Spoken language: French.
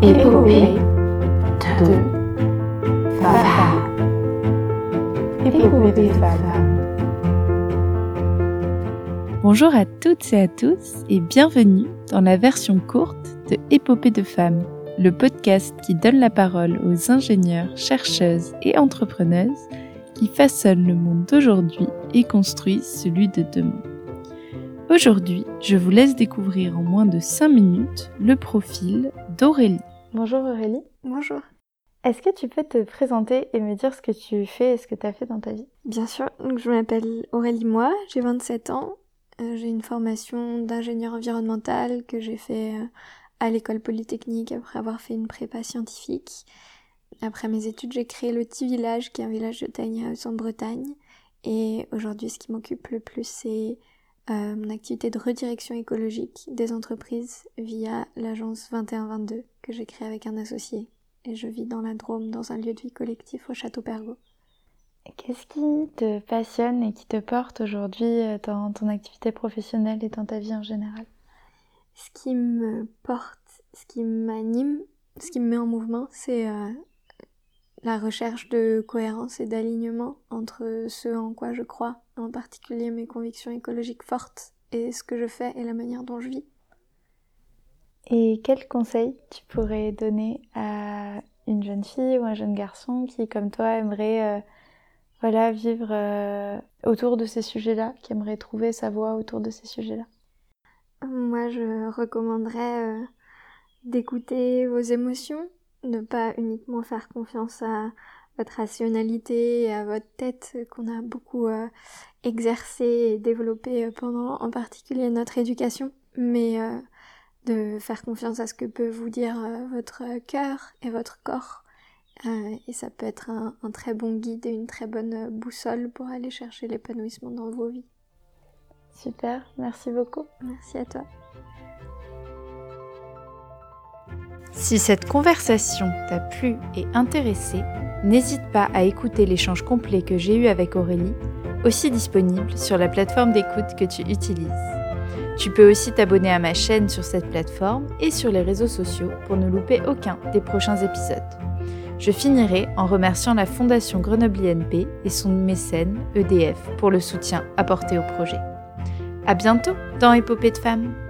Épopée de femmes. Épopée de. Bonjour à toutes et à tous et bienvenue dans la version courte de Épopée de femmes, le podcast qui donne la parole aux ingénieurs, chercheuses et entrepreneuses qui façonnent le monde d'aujourd'hui et construisent celui de demain. Aujourd'hui, je vous laisse découvrir en moins de 5 minutes le profil d'Aurélie. Bonjour Aurélie. Bonjour. Est-ce que tu peux te présenter et me dire ce que tu fais et ce que tu as fait dans ta vie? Bien sûr, donc je m'appelle Aurélie Moi, j'ai 27 ans, euh, j'ai une formation d'ingénieur environnemental que j'ai fait euh, à l'école polytechnique après avoir fait une prépa scientifique. Après mes études, j'ai créé le Petit Village, qui est un village de Tiny House en Bretagne. Et aujourd'hui, ce qui m'occupe le plus, c'est euh, mon activité de redirection écologique des entreprises via l'agence 2122 que j'ai créée avec un associé. Et je vis dans la Drôme, dans un lieu de vie collectif au Château Pergaux. Qu'est-ce qui te passionne et qui te porte aujourd'hui euh, dans ton activité professionnelle et dans ta vie en général? Ce qui me porte, ce qui m'anime, ce qui me met en mouvement, c'est euh, la recherche de cohérence et d'alignement entre ce en quoi je crois, en particulier mes convictions écologiques fortes, et ce que je fais et la manière dont je vis. Et quels conseils tu pourrais donner à une jeune fille ou un jeune garçon qui, comme toi, aimerait euh, voilà, vivre euh, autour de ces sujets-là, qui aimerait trouver sa voie autour de ces sujets-là? Moi, je recommanderais euh, d'écouter vos émotions, ne pas uniquement faire confiance à votre rationalité et à votre tête qu'on a beaucoup euh, exercé et développé pendant en particulier notre éducation, mais euh, de faire confiance à ce que peut vous dire euh, votre cœur et votre corps. et ça peut être un, un, très bon guide et une très bonne boussole pour aller chercher l'épanouissement dans vos vies. Super, merci beaucoup. Merci à toi. Si cette conversation t'a plu et intéressé, n'hésite pas à écouter l'échange complet que j'ai eu avec Aurélie, aussi disponible sur la plateforme d'écoute que tu utilises. Tu peux aussi t'abonner à ma chaîne sur cette plateforme et sur les réseaux sociaux pour ne louper aucun des prochains épisodes. Je finirai en remerciant la Fondation Grenoble INP et son mécène EDF pour le soutien apporté au projet. À bientôt dans Épopée de femmes!